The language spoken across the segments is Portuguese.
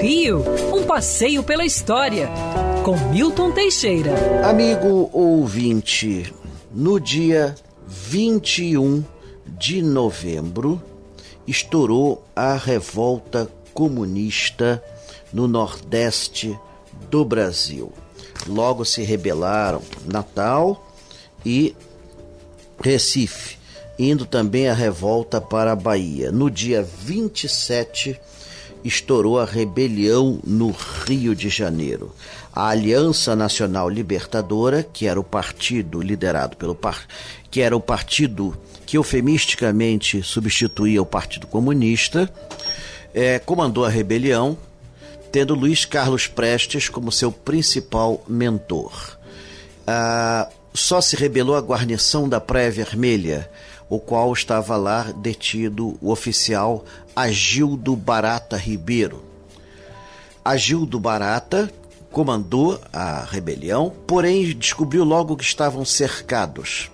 Rio, um passeio pela história, com Milton Teixeira. Amigo ouvinte, no dia 21 de novembro, estourou a revolta comunista no Nordeste do Brasil. Logo se rebelaram Natal e Recife, indo também a revolta para a Bahia. No dia 27 estourou a rebelião no Rio de Janeiro. A Aliança Nacional Libertadora, que era o partido liderado pelo par... que era o partido que eufemisticamente substituía o Partido Comunista, é, comandou a rebelião, tendo Luiz Carlos Prestes como seu principal mentor. Ah, só se rebelou a guarnição da Praia Vermelha, o qual estava lá detido o oficial Agildo Barata Ribeiro. Agildo Barata comandou a rebelião, porém descobriu logo que estavam cercados.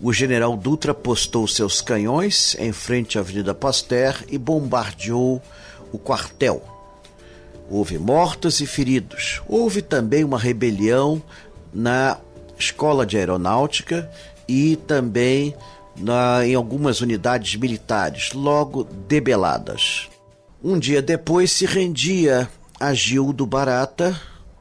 O general Dutra postou seus canhões em frente à Avenida Pasteur e bombardeou o quartel. Houve mortos e feridos. Houve também uma rebelião na Escola de Aeronáutica e também na, em algumas unidades militares, logo debeladas. Um dia depois se rendia a Gildo Barata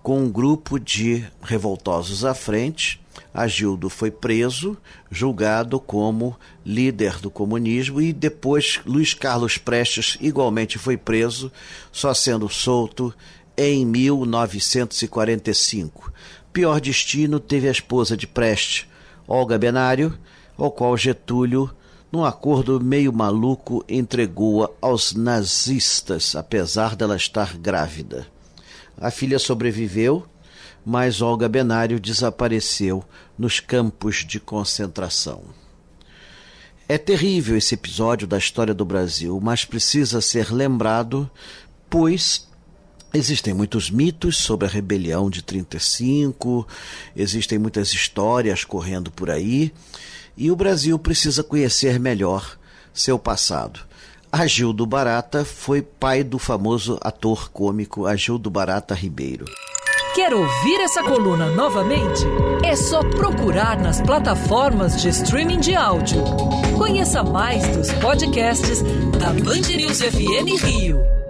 com um grupo de revoltosos à frente. Agildo foi preso, julgado como líder do comunismo, e depois Luiz Carlos Prestes igualmente foi preso, só sendo solto em 1945. Pior destino teve a esposa de Prestes, Olga Benário, ao qual Getúlio, num acordo meio maluco, entregou-a aos nazistas, apesar dela estar grávida. A filha sobreviveu, mas Olga Benário desapareceu nos campos de concentração. É terrível esse episódio da história do Brasil, mas precisa ser lembrado, pois Existem muitos mitos sobre a rebelião de 35, existem muitas histórias correndo por aí, e o Brasil precisa conhecer melhor seu passado. Agildo Barata foi pai do famoso ator cômico Agildo Barata Ribeiro. Quer ouvir essa coluna novamente? É só procurar nas plataformas de streaming de áudio. Conheça mais dos podcasts da Band News FM Rio.